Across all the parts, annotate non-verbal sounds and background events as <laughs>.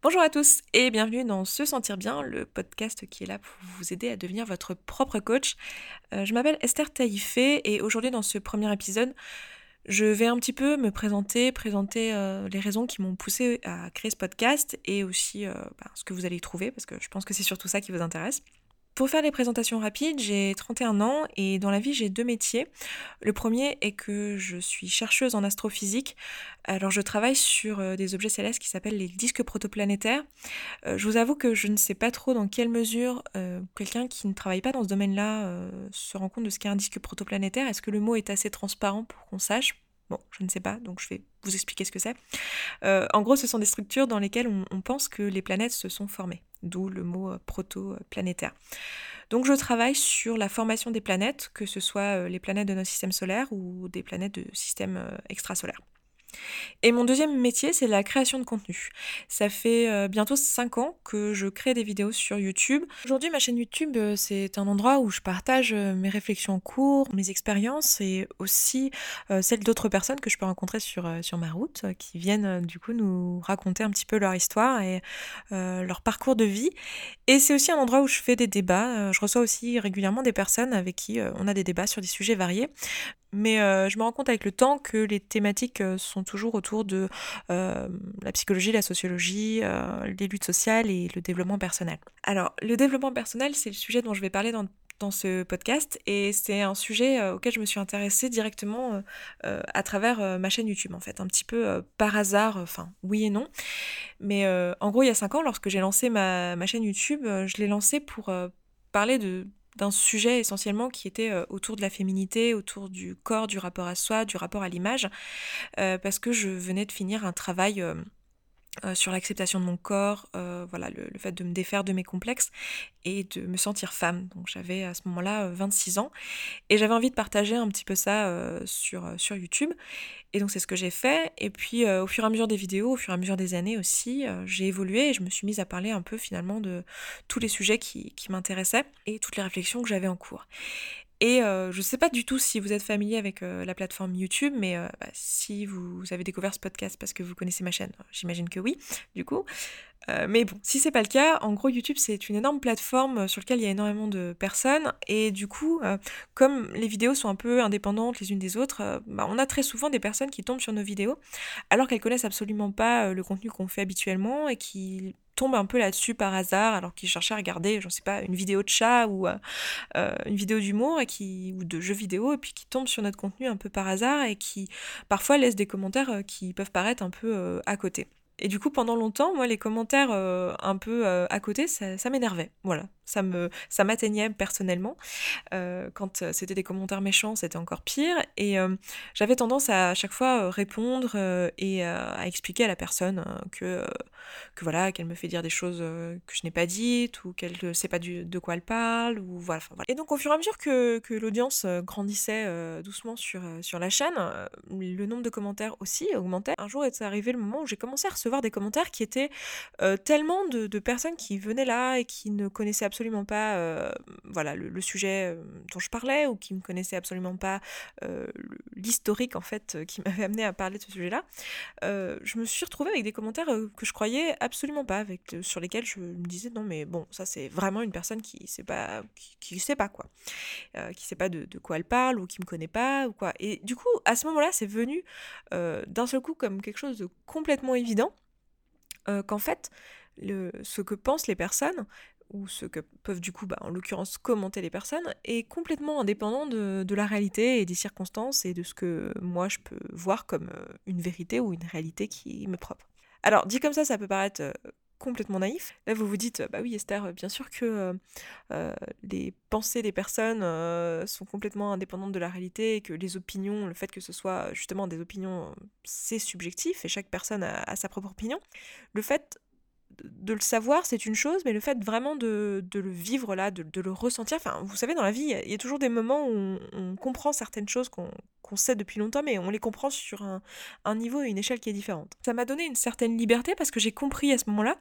Bonjour à tous et bienvenue dans Se Sentir Bien, le podcast qui est là pour vous aider à devenir votre propre coach. Euh, je m'appelle Esther Taïfé et aujourd'hui dans ce premier épisode, je vais un petit peu me présenter, présenter euh, les raisons qui m'ont poussé à créer ce podcast et aussi euh, ben, ce que vous allez y trouver parce que je pense que c'est surtout ça qui vous intéresse. Pour faire les présentations rapides, j'ai 31 ans et dans la vie j'ai deux métiers. Le premier est que je suis chercheuse en astrophysique. Alors je travaille sur euh, des objets célestes qui s'appellent les disques protoplanétaires. Euh, je vous avoue que je ne sais pas trop dans quelle mesure euh, quelqu'un qui ne travaille pas dans ce domaine-là se rend compte de ce qu'est un disque protoplanétaire. Est-ce que le mot est assez transparent pour qu'on sache? Bon, je ne sais pas, donc je vais vous expliquer ce que c'est. en gros, ce sont des structures dans lesquelles on pense que les planètes se sont formées d'où le mot euh, proto-planétaire. Donc je travaille sur la formation des planètes, que ce soit euh, les planètes de notre système solaire ou des planètes de système euh, extrasolaire. Et mon deuxième métier, c'est la création de contenu. Ça fait euh, bientôt 5 ans que je crée des vidéos sur YouTube. Aujourd'hui, ma chaîne YouTube, euh, c'est un endroit où je partage euh, mes réflexions en cours, mes expériences et aussi celles d'autres personnes que je peux rencontrer sur, sur ma route, qui viennent du coup nous raconter un petit peu leur histoire et leur parcours de vie. Et c'est aussi un endroit où je fais des débats. Je reçois aussi régulièrement des personnes avec qui on a des débats sur des sujets variés. Mais euh, je me rends compte avec le temps que les thématiques euh, sont toujours autour de euh, la psychologie, la sociologie, les luttes sociales et le développement personnel. Alors, le développement personnel, c'est le sujet dont je vais parler dans, dans ce podcast et c'est un sujet auquel je me suis intéressée directement à travers ma chaîne YouTube en fait, un petit peu par hasard, enfin oui et non. Mais en gros, il y a 5 ans, lorsque j'ai lancé ma, ma, chaîne YouTube, je l'ai lancée pour parler de d'un sujet essentiellement qui était euh, autour de la féminité, autour du corps, du rapport à soi, du rapport à l'image, euh, parce que je venais de finir un travail euh, sur l'acceptation de mon corps, euh, voilà, le, fait de me défaire de mes complexes et de me sentir femme. Donc j'avais à ce moment-là 26 euh, ans et j'avais envie de partager un petit peu ça sur, YouTube. Et donc c'est ce que j'ai fait. Et puis au fur et à mesure des vidéos, au fur et à mesure des années aussi, j'ai évolué et je me suis mise à parler un peu finalement de tous les sujets qui m'intéressaient et toutes les réflexions que j'avais en cours. Et euh, je ne sais pas du tout si vous êtes familier avec euh, la plateforme YouTube, mais euh, bah, si vous avez découvert ce podcast parce que vous connaissez ma chaîne, j'imagine que oui, du coup. mais bon, si c'est pas le cas, en gros YouTube c'est une énorme plateforme sur laquelle il y a énormément de personnes et du coup, comme les vidéos sont un peu indépendantes les unes des autres, bah, on a très souvent des personnes qui tombent sur nos vidéos alors qu'elles connaissent absolument pas le contenu qu'on fait habituellement et qui tombe un peu là-dessus par hasard alors qu'il cherchait à regarder, je sais pas, une vidéo de chat ou euh, euh, une vidéo d'humour et qui ou de jeux vidéo et puis qui tombe sur notre contenu un peu par hasard et qui parfois laisse des commentaires euh, qui peuvent paraître un peu à côté. Et du coup, pendant longtemps, moi, les commentaires un peu à côté, ça, m'énervait. Voilà ça me ça m'atteignait personnellement. Euh, quand euh, c'était des commentaires méchants, c'était encore pire. Et euh, j'avais tendance à, chaque fois répondre et à expliquer à la personne que, que voilà qu'elle me fait dire des choses que je n'ai pas dites ou qu'elle ne sait pas de quoi elle parle ou voilà, Et donc au fur et à mesure que, que l'audience grandissait doucement sur, sur la chaîne, le nombre de commentaires aussi augmentait. Un jour est arrivé le moment où j'ai commencé à recevoir des commentaires qui étaient tellement de, personnes qui venaient là et qui ne connaissaient absolument pas euh, voilà, le, sujet euh, dont je parlais ou qui ne connaissait absolument pas euh, l'historique en fait qui <laughs> m'avait amené à parler de ce sujet-là, je me suis retrouvée avec des commentaires que je croyais absolument pas, sur lesquels je me disais non mais bon ça c'est vraiment une personne qui sait pas qui, sait pas quoi, qui sait pas de, quoi elle parle ou qui me connaît pas ou quoi. Et du coup à ce moment-là c'est venu d'un seul coup comme quelque chose de complètement évident qu'en fait ce que pensent les personnes ou ce que peuvent du coup, bah, en l'occurrence, commenter les personnes, est complètement indépendant de, la réalité et des circonstances et de ce que moi je peux voir comme euh, une vérité ou une réalité qui me propre. Alors, dit comme ça, ça peut paraître euh, complètement naïf. Là, vous vous dites, bah oui, Esther, bien sûr que euh, les pensées des personnes sont complètement indépendantes de la réalité et que les opinions, le fait que ce soit justement des opinions, c'est subjectif et chaque personne a, sa propre opinion. Le fait de le savoir, c'est une chose, mais le fait vraiment de, le vivre là, de, le ressentir, enfin, vous savez, dans la vie, il y, a toujours des moments où on, comprend certaines choses qu'on sait depuis longtemps, mais on les comprend sur un, niveau et une échelle qui est différente. Ça m'a donné une certaine liberté parce que j'ai compris à ce moment-là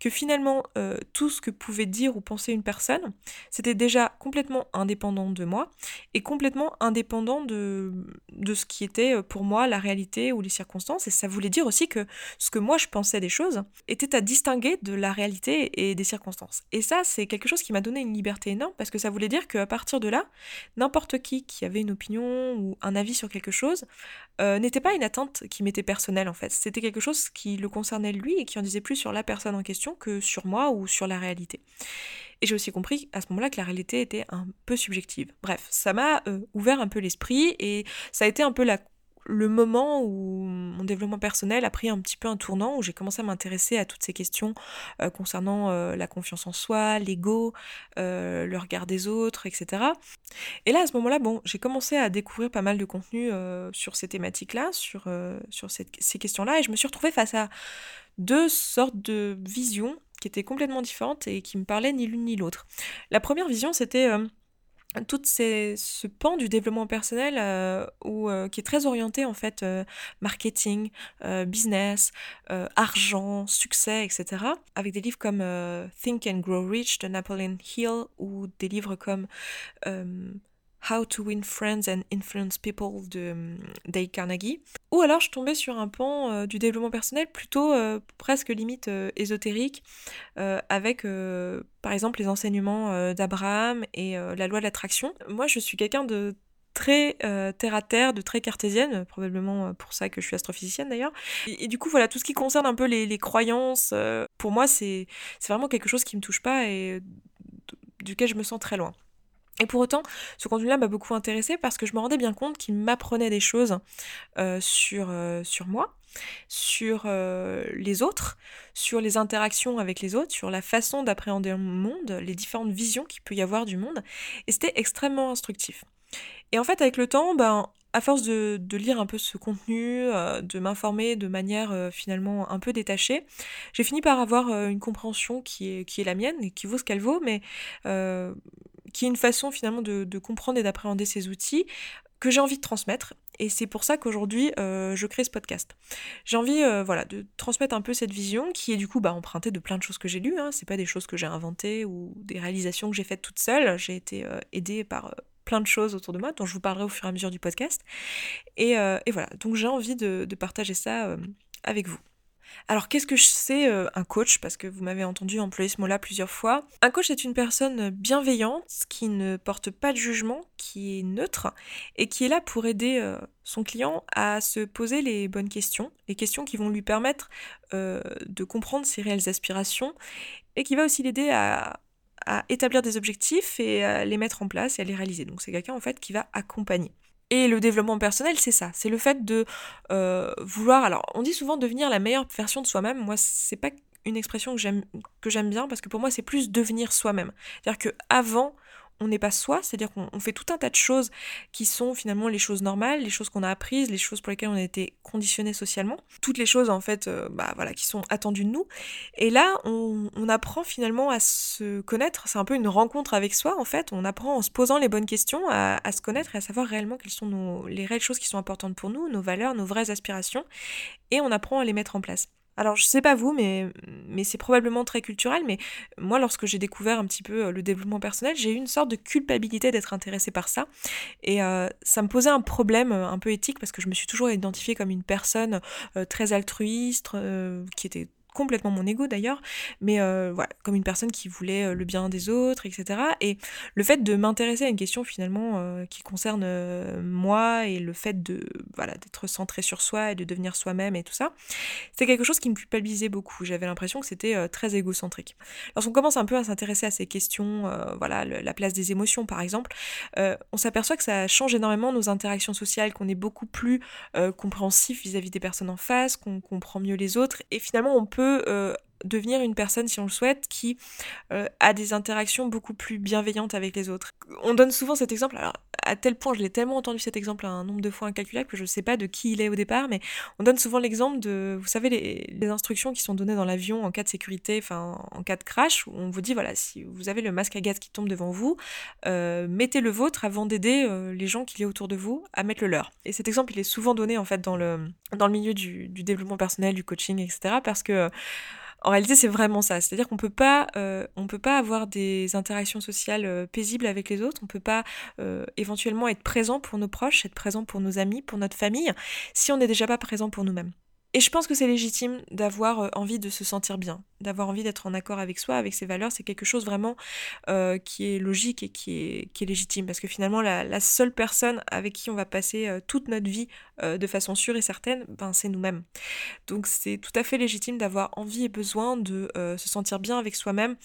que finalement, euh, tout ce que pouvait dire ou penser une personne, c'était déjà complètement indépendant de moi et complètement indépendant de, de ce qui était euh, pour moi la réalité ou les circonstances. Et ça voulait dire aussi que ce que moi je pensais des choses était à distance distinguer de la réalité et des circonstances. Et ça, c'est quelque chose qui m'a donné une liberté énorme parce que ça voulait dire qu'à partir de là, n'importe qui qui avait une opinion ou un avis sur quelque chose euh, n'était pas une atteinte qui m'était personnelle en fait. C'était quelque chose qui le concernait lui et qui en disait plus sur la personne en question que sur moi ou sur la réalité. Et j'ai aussi compris à ce moment-là que la réalité était un peu subjective. Bref, ça m'a euh, ouvert un peu l'esprit et ça a été un peu la le moment où mon développement personnel a pris un petit peu un tournant, où j'ai commencé à m'intéresser à toutes ces questions euh, concernant euh, la confiance en soi, l'ego, euh, le regard des autres, etc. Et là, à ce moment-là, bon, j'ai commencé à découvrir pas mal de contenu sur ces thématiques-là, sur, sur ces questions-là, et je me suis retrouvée face à deux sortes de visions qui étaient complètement différentes et qui me parlaient ni l'une ni l'autre. La première vision, c'était tout ce pan du développement personnel euh, euh, qui est très orienté en fait euh, marketing, business, argent, succès, etc. Avec des livres comme Think and Grow Rich de Napoleon Hill ou des livres comme How to Win Friends and Influence People de hum, Dale Carnegie. Ou alors je tombais sur un pan euh, du développement personnel plutôt euh, presque limite euh, ésotérique, avec par exemple les enseignements d'Abraham et la loi de l'attraction. Moi je suis quelqu'un de très terre à terre, de très cartésienne, probablement pour ça que je suis astrophysicienne d'ailleurs. Et, du coup, voilà, tout ce qui concerne un peu les, les croyances, pour moi, c'est vraiment quelque chose qui me touche pas et duquel je me sens très loin. Et pour autant, ce contenu-là m'a beaucoup intéressé parce que je me rendais bien compte qu'il m'apprenait des choses euh, sur, euh, sur moi, sur euh, les autres, sur les interactions avec les autres, sur la façon d'appréhender le monde, les différentes visions qu'il peut y avoir du monde. Et c'était extrêmement instructif. Et en fait, avec le temps, ben, à force de, lire un peu ce contenu, de m'informer de manière finalement un peu détachée, j'ai fini par avoir une compréhension qui est, qui est la mienne et qui vaut ce qu'elle vaut, mais qui est une façon finalement de, comprendre et d'appréhender ces outils que j'ai envie de transmettre. Et c'est pour ça qu'aujourd'hui, euh, je crée ce podcast. J'ai envie euh, voilà, de transmettre un peu cette vision qui est du coup bah, empruntée de plein de choses que j'ai lues. Hein. C'est pas des choses que j'ai inventées ou des réalisations que j'ai faites toute seule. J'ai été euh, aidée par plein de choses autour de moi dont je vous parlerai au fur et à mesure du podcast. Et, voilà, donc j'ai envie de partager ça avec vous. Alors qu'est-ce que c'est euh, un coach? Parce que vous m'avez entendu employer ce mot-là plusieurs fois. Un coach est une personne bienveillante qui ne porte pas de jugement, qui est neutre et qui est là pour aider euh, son client à se poser les bonnes questions, les questions qui vont lui permettre euh, de comprendre ses réelles aspirations et qui va aussi l'aider à, à établir des objectifs et à les mettre en place et à les réaliser. Donc c'est quelqu'un en fait qui va accompagner. Et le développement personnel, c'est ça. C'est le fait de euh, vouloir. Alors, on dit souvent devenir la meilleure version de soi-même. Moi, c'est pas une expression que j'aime bien parce que pour moi, c'est plus devenir soi-même. C'est-à-dire que avant on n'est pas soi, c'est-à-dire qu'on fait tout un tas de choses qui sont finalement les choses normales, les choses qu'on a apprises, les choses pour lesquelles on a été conditionné socialement, toutes les choses en fait, euh, bah voilà, qui sont attendues de nous. Et là, on, apprend finalement à se connaître. C'est un peu une rencontre avec soi en fait. On apprend en se posant les bonnes questions à, se connaître et à savoir réellement quelles sont les réelles choses qui sont importantes pour nous, nos valeurs, nos vraies aspirations, et on apprend à les mettre en place. Alors je sais pas vous, mais, mais c'est probablement très culturel, mais moi lorsque j'ai découvert un petit peu euh, le développement personnel, j'ai eu une sorte de culpabilité d'être intéressée par ça. Et euh, ça me posait un problème euh, un peu éthique parce que je me suis toujours identifiée comme une personne très altruiste, qui était complètement mon ego d'ailleurs, mais euh, voilà, comme une personne qui voulait euh, le bien des autres, etc. Et le fait de m'intéresser à une question finalement euh, qui concerne moi et le fait de voilà d'être centré sur soi et de devenir soi-même et tout ça, c'est quelque chose qui me culpabilisait beaucoup. J'avais l'impression que c'était très égocentrique. Lorsqu'on commence un peu à s'intéresser à ces questions, voilà, la place des émotions par exemple, on s'aperçoit que ça change énormément nos interactions sociales, qu'on est beaucoup plus compréhensif vis-à-vis des personnes en face, qu'on comprend mieux les autres et finalement on peut euh, devenir une personne, si on le souhaite, qui euh, a des interactions beaucoup plus bienveillantes avec les autres. On donne souvent cet exemple, alors à tel point, je l'ai tellement entendu cet exemple un nombre de fois incalculable que je ne sais pas de qui il est au départ, mais on donne souvent l'exemple de, vous savez, les, instructions qui sont données dans l'avion en cas de sécurité, enfin en cas de crash, où on vous dit, voilà, si vous avez le masque à gaz qui tombe devant vous, euh, mettez le vôtre avant d'aider les gens qui y autour de vous à mettre le leur. Et cet exemple, il est souvent donné en fait dans le, dans le milieu du développement personnel, du coaching, etc. Parce que en réalité, c'est vraiment ça. C'est-à-dire qu'on peut euh, peut pas avoir des interactions sociales euh, paisibles avec les autres. On peut pas euh, éventuellement être présent pour nos proches, être présent pour nos amis, pour notre famille, si on n'est déjà pas présent pour nous-mêmes. Et je pense que c'est légitime d'avoir envie de se sentir bien, d'avoir envie d'être en accord avec soi, avec ses valeurs, c'est quelque chose vraiment euh, qui est logique et qui est, légitime. Parce que finalement, la, seule personne avec qui on va passer euh, toute notre vie euh, de façon sûre et certaine, ben, c'est nous-mêmes. Donc c'est tout à fait légitime d'avoir envie et besoin de se sentir bien avec soi-même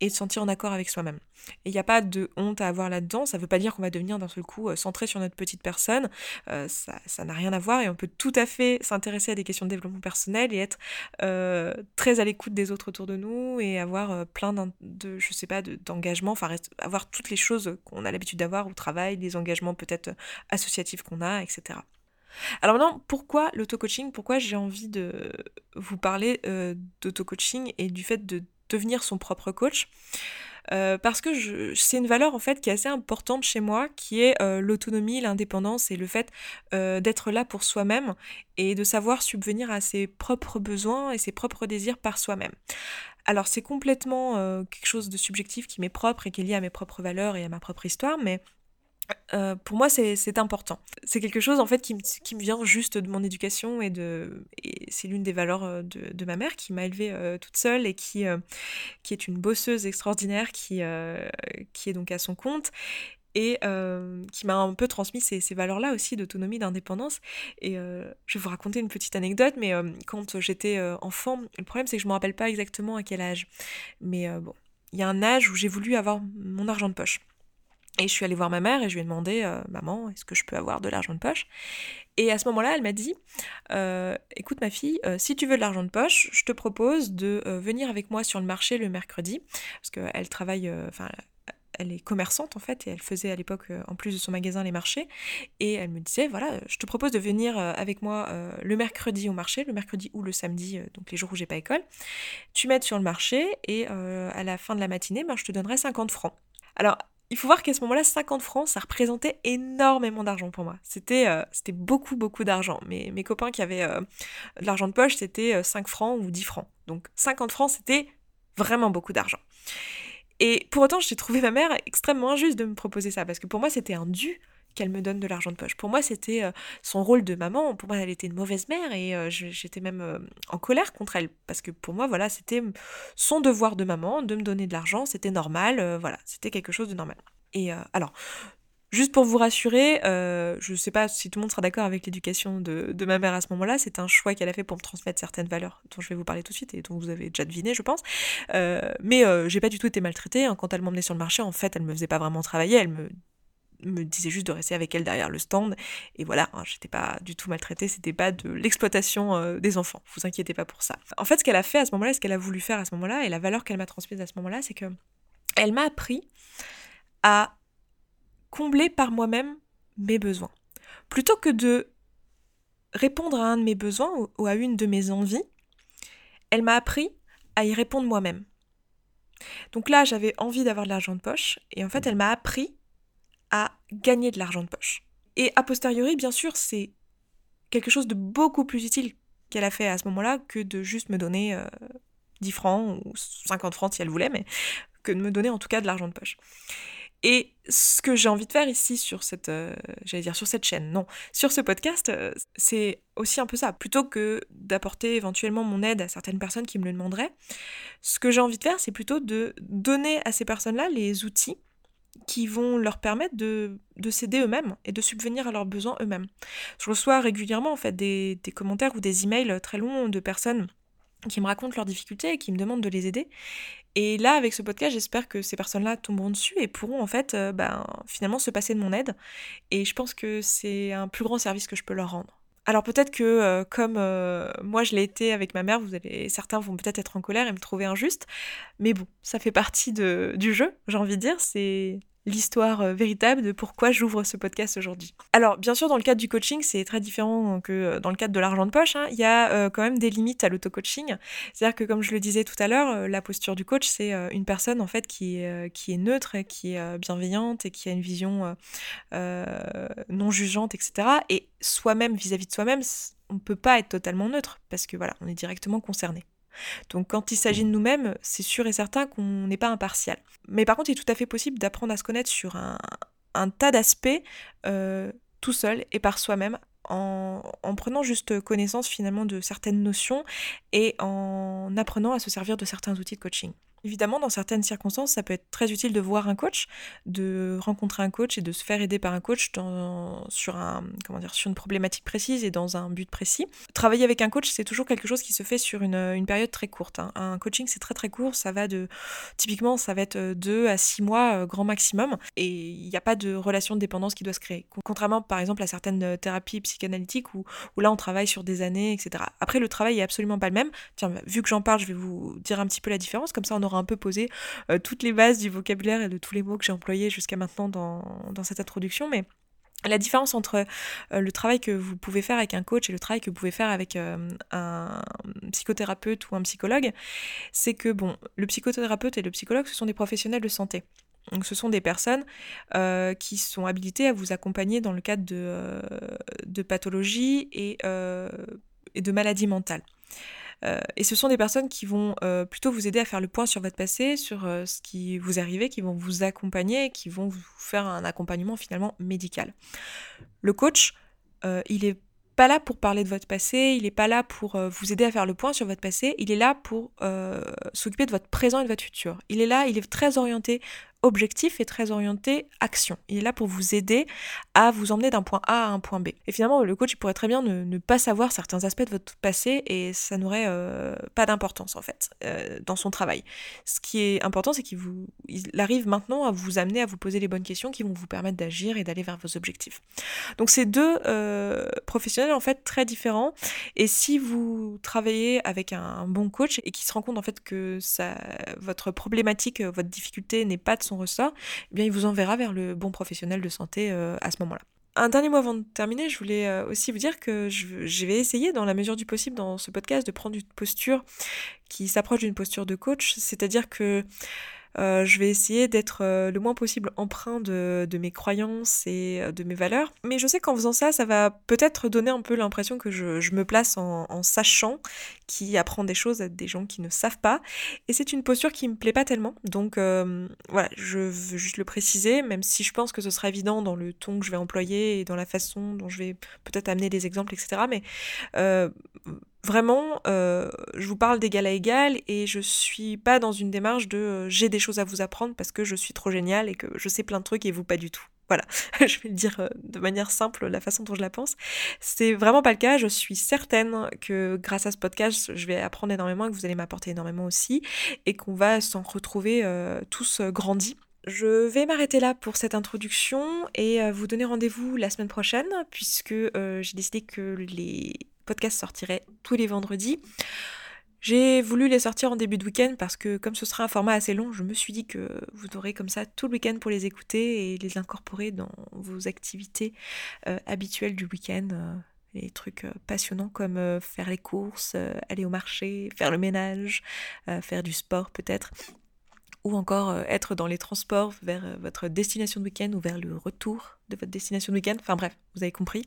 et de se sentir en accord avec soi-même. Et il n'y a pas de honte à avoir là-dedans, ça ne veut pas dire qu'on va devenir d'un seul coup centré sur notre petite personne, ça n'a rien à voir et on peut tout à fait s'intéresser à des questions de développement personnel et être très à l'écoute des autres autour de nous et avoir plein de, je sais pas, d'engagement, enfin avoir toutes les choses qu'on a l'habitude d'avoir au travail, les engagements peut-être associatifs qu'on a, etc. Alors maintenant, pourquoi l'auto-coaching? Pourquoi j'ai envie de vous parler d'auto-coaching et du fait de devenir son propre coach? Euh, parce que c'est une valeur en fait qui est assez importante chez moi, qui est euh, l'autonomie, l'indépendance et le fait euh, d'être là pour soi-même et de savoir subvenir à ses propres besoins et ses propres désirs par soi-même. Alors c'est complètement quelque chose de subjectif qui m'est propre et qui est lié à mes propres valeurs et à ma propre histoire, mais euh, pour moi, c'est important. C'est quelque chose en fait qui, me vient juste de mon éducation et, c'est l'une des valeurs euh, de, ma mère qui m'a élevée euh, toute seule et qui, est une bosseuse extraordinaire qui, qui est donc à son compte et qui m'a un peu transmis ces, ces valeurs-là aussi d'autonomie, d'indépendance. Et je vais vous raconter une petite anecdote, mais quand j'étais enfant, le problème c'est que je ne me rappelle pas exactement à quel âge. Mais bon, il y a un âge où j'ai voulu avoir mon argent de poche. Et je suis allée voir ma mère et je lui ai demandé, euh, maman, est-ce que je peux avoir de l'argent de poche? Et à ce moment-là, elle m'a dit, euh, écoute ma fille, euh, si tu veux de l'argent de poche, je te propose de venir avec moi sur le marché le mercredi, parce qu'elle travaille, enfin, elle est commerçante en fait, et elle faisait à l'époque, en plus de son magasin, les marchés. Et elle me disait, voilà, je te propose de venir avec moi le mercredi au marché, le mercredi ou le samedi, donc les jours où j'ai pas école. Tu m'aides sur le marché et à la fin de la matinée, ben, je te donnerai 50 francs. Alors, il faut voir qu'à ce moment-là, 50 francs, ça représentait énormément d'argent pour moi. C'était euh, c'était beaucoup, beaucoup d'argent. Mais mes copains qui avaient euh, de l'argent de poche, c'était 5 euh, francs ou 10 francs. Donc 50 francs, c'était vraiment beaucoup d'argent. Et pour autant, j'ai trouvé ma mère extrêmement injuste de me proposer ça, parce que pour moi, c'était un dû qu'elle me donne de l'argent de poche. Pour moi, c'était euh, son rôle de maman. Pour moi, elle était une mauvaise mère et euh, j'étais même euh, en colère contre elle parce que pour moi, voilà, c'était son devoir de maman de me donner de l'argent. C'était normal, voilà, c'était quelque chose de normal. Et alors, Juste pour vous rassurer, je ne sais pas si tout le monde sera d'accord avec l'éducation de, ma mère à ce moment-là, c'est un choix qu'elle a fait pour me transmettre certaines valeurs dont je vais vous parler tout de suite et dont vous avez déjà deviné, je pense. mais j'ai pas du tout été maltraitée. Hein. Quand elle m'emmenait sur le marché, en fait, elle me faisait pas vraiment travailler, elle me me disait juste de rester avec elle derrière le stand. Et voilà, hein, j'étais pas du tout maltraitée, c'était pas de l'exploitation euh, des enfants. Vous inquiétez pas pour ça. En fait, ce qu'elle a fait à ce moment-là, ce qu'elle a voulu faire à ce moment-là, et la valeur qu'elle m'a transmise à ce moment-là, c'est que elle m'a appris à combler par moi-même mes besoins. Plutôt que de répondre à un de mes besoins ou à une de mes envies, elle m'a appris à y répondre moi-même. Donc là, j'avais envie d'avoir de l'argent de poche, et en fait, elle m'a appris à gagner de l'argent de poche. Et a posteriori, bien sûr, c'est quelque chose de beaucoup plus utile qu'elle a fait à ce moment-là que de juste me donner 10 euh, francs ou 50 francs si elle voulait, mais que de me donner en tout cas de l'argent de poche. Et ce que j'ai envie de faire ici sur cette, euh, j'allais dire sur cette chaîne, non, sur ce podcast, euh, c'est aussi un peu ça. Plutôt que d'apporter éventuellement mon aide à certaines personnes qui me le demanderaient, ce que j'ai envie de faire, c'est plutôt de donner à ces personnes-là les outils qui vont leur permettre de, de s'aider eux-mêmes et de subvenir à leurs besoins eux-mêmes. Je reçois régulièrement en fait des, des, commentaires ou des emails très longs de personnes qui me racontent leurs difficultés et qui me demandent de les aider. Et là, avec ce podcast, j'espère que ces personnes-là tomberont dessus et pourront en fait euh, ben, finalement se passer de mon aide. Et je pense que c'est un plus grand service que je peux leur rendre. Alors peut-être que euh, comme euh, moi je l'ai été avec ma mère, vous allez, certains vont peut-être être en colère et me trouver injuste, mais bon, ça fait partie du jeu, j'ai envie de dire, c'est l'histoire euh, véritable de pourquoi j'ouvre ce podcast aujourd'hui. Alors, bien sûr, dans le cadre du coaching, c'est très différent que euh, dans le cadre de l'argent de poche. Hein. Il y a euh, quand même des limites à l'auto-coaching. C'est-à-dire que, comme je le disais tout à l'heure, la posture du coach, c'est une personne en fait qui est, qui est neutre, qui est bienveillante et qui a une vision non jugeante, etc. Et soi-même, vis-à-vis de soi-même, on ne peut pas être totalement neutre parce que voilà, on est directement concerné. Donc quand il s'agit de nous-mêmes, c'est sûr et certain qu'on n'est pas impartial. Mais par contre, il est tout à fait possible d'apprendre à se connaître sur un, tas d'aspects euh, tout seul et par soi-même en, en, prenant juste connaissance finalement de certaines notions et en apprenant à se servir de certains outils de coaching. Évidemment, dans certaines circonstances, ça peut être très utile de voir un coach, de rencontrer un coach et de se faire aider par un coach sur, une problématique précise et dans un but précis. Travailler avec un coach, c'est toujours quelque chose qui se fait sur une, une période très courte. Hein. Un coaching, c'est très très court, ça va de... Typiquement, ça va être 2 à 6 mois euh, grand maximum et il n'y a pas de relation de dépendance qui doit se créer. Contrairement par exemple à certaines euh, thérapies psychanalytiques où, où là on travaille sur des années, etc. Après, le travail est absolument pas le même. Tiens, vu que j'en parle, je vais vous dire un petit peu la différence, comme ça on aura un peu posé euh, toutes les bases du vocabulaire et de tous les mots que j'ai employés jusqu'à maintenant dans, cette introduction, mais la différence entre euh, le travail que vous pouvez faire avec un coach et le travail que vous pouvez faire avec euh, un psychothérapeute ou un psychologue, c'est que bon, le psychothérapeute et le psychologue, ce sont des professionnels de santé. Ce sont des personnes qui sont habilitées à vous accompagner dans le cadre de, de pathologies et, et de maladies mentales. Euh, et ce sont des personnes qui vont euh, plutôt vous aider à faire le point sur votre passé, sur euh, ce qui vous arrivé, qui vont vous accompagner, qui vont vous faire un accompagnement finalement médical. Le coach, il est pas là pour parler de votre passé, il n'est pas là pour vous aider à faire le point sur votre passé, il est là pour s'occuper de votre présent et de votre futur. Il est là, il est très orienté objectif et très orienté action. Il est là pour vous aider à vous emmener d'un point A à un point B. Et finalement, le coach il pourrait très bien ne, pas savoir certains aspects de votre passé et ça n'aurait euh, pas d'importance en fait euh, dans son travail. Ce qui est important, c'est qu'il vous, arrive maintenant à vous amener à vous poser les bonnes questions qui vont vous permettre d'agir et d'aller vers vos objectifs. Donc c'est deux euh, professionnels en fait très différents. Et si vous travaillez avec un, bon coach et qui se rend compte en fait que votre problématique, votre difficulté n'est pas de son eh bien il vous enverra vers le bon professionnel de santé euh, à ce moment-là. Un dernier mot avant de terminer, je voulais euh, aussi vous dire que je, vais essayer, dans la mesure du possible, dans ce podcast, de prendre une posture qui s'approche d'une posture de coach, c'est-à-dire que euh, je vais essayer d'être euh, le moins possible emprunt de, mes croyances et euh, de mes valeurs. Mais je sais qu'en faisant ça, ça va peut-être donner un peu l'impression que je, me place en, sachant qui apprend des choses à des gens qui ne savent pas. Et c'est une posture qui me plaît pas tellement. Donc voilà, je veux juste le préciser, même si je pense que ce sera évident dans le ton que je vais employer et dans la façon dont je vais peut-être amener des exemples, etc. Mais Vraiment, euh, je vous parle d'égal à égal et je suis pas dans une démarche de euh, j'ai des choses à vous apprendre parce que je suis trop génial et que je sais plein de trucs et vous pas du tout. Voilà, <laughs> je vais le dire euh, de manière simple, la façon dont je la pense. C'est vraiment pas le cas. Je suis certaine que grâce à ce podcast, je vais apprendre énormément et que vous allez m'apporter énormément aussi et qu'on va s'en retrouver tous grandis. Je vais m'arrêter là pour cette introduction et vous donner rendez-vous la semaine prochaine puisque j'ai décidé que les podcast sortirait tous les vendredis. J'ai voulu les sortir en début de week-end parce que comme ce sera un format assez long, je me suis dit que vous aurez comme ça tout le week-end pour les écouter et les incorporer dans vos activités euh, habituelles du week-end. Euh, les trucs euh, passionnants comme faire les courses, aller au marché, faire le ménage, faire du sport peut-être ou encore être dans les transports vers votre destination de week-end ou vers le retour de votre destination de week-end. Enfin bref, vous avez compris.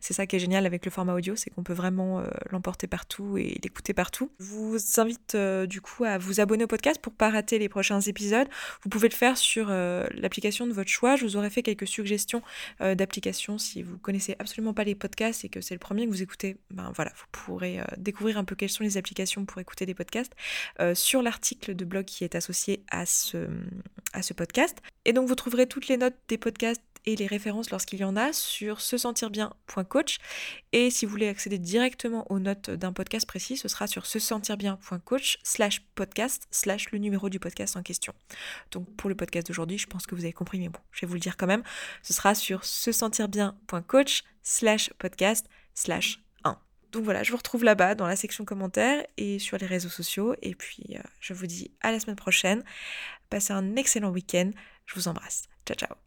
C'est ça qui est génial avec le format audio, c'est qu'on peut vraiment euh, l'emporter partout et l'écouter partout. Je vous invite euh, du coup à vous abonner au podcast pour pas rater les prochains épisodes. Vous pouvez le faire sur euh, l'application de votre choix. Je vous aurais fait quelques suggestions d'applications si vous connaissez absolument pas les podcasts et que c'est le premier que vous écoutez. Ben voilà, vous pourrez découvrir un peu quelles sont les applications pour écouter des podcasts sur l'article de blog qui est associé à ce, à ce podcast. Et donc vous trouverez toutes les notes des podcasts et les références lorsqu'il y en a sur se sentir bien.coach. Et si vous voulez accéder directement aux notes d'un podcast précis, ce sera sur se sentir bien.coach slash podcast slash le numéro du podcast en question. Donc pour le podcast d'aujourd'hui, je pense que vous avez compris, mais bon, je vais vous le dire quand même. Ce sera sur se sentir bien.coach slash podcast slash 1. Donc voilà, je vous retrouve là-bas dans la section commentaires et sur les réseaux sociaux. Et puis euh, je vous dis à la semaine prochaine. Passez un excellent week-end. Je vous embrasse. Ciao ciao.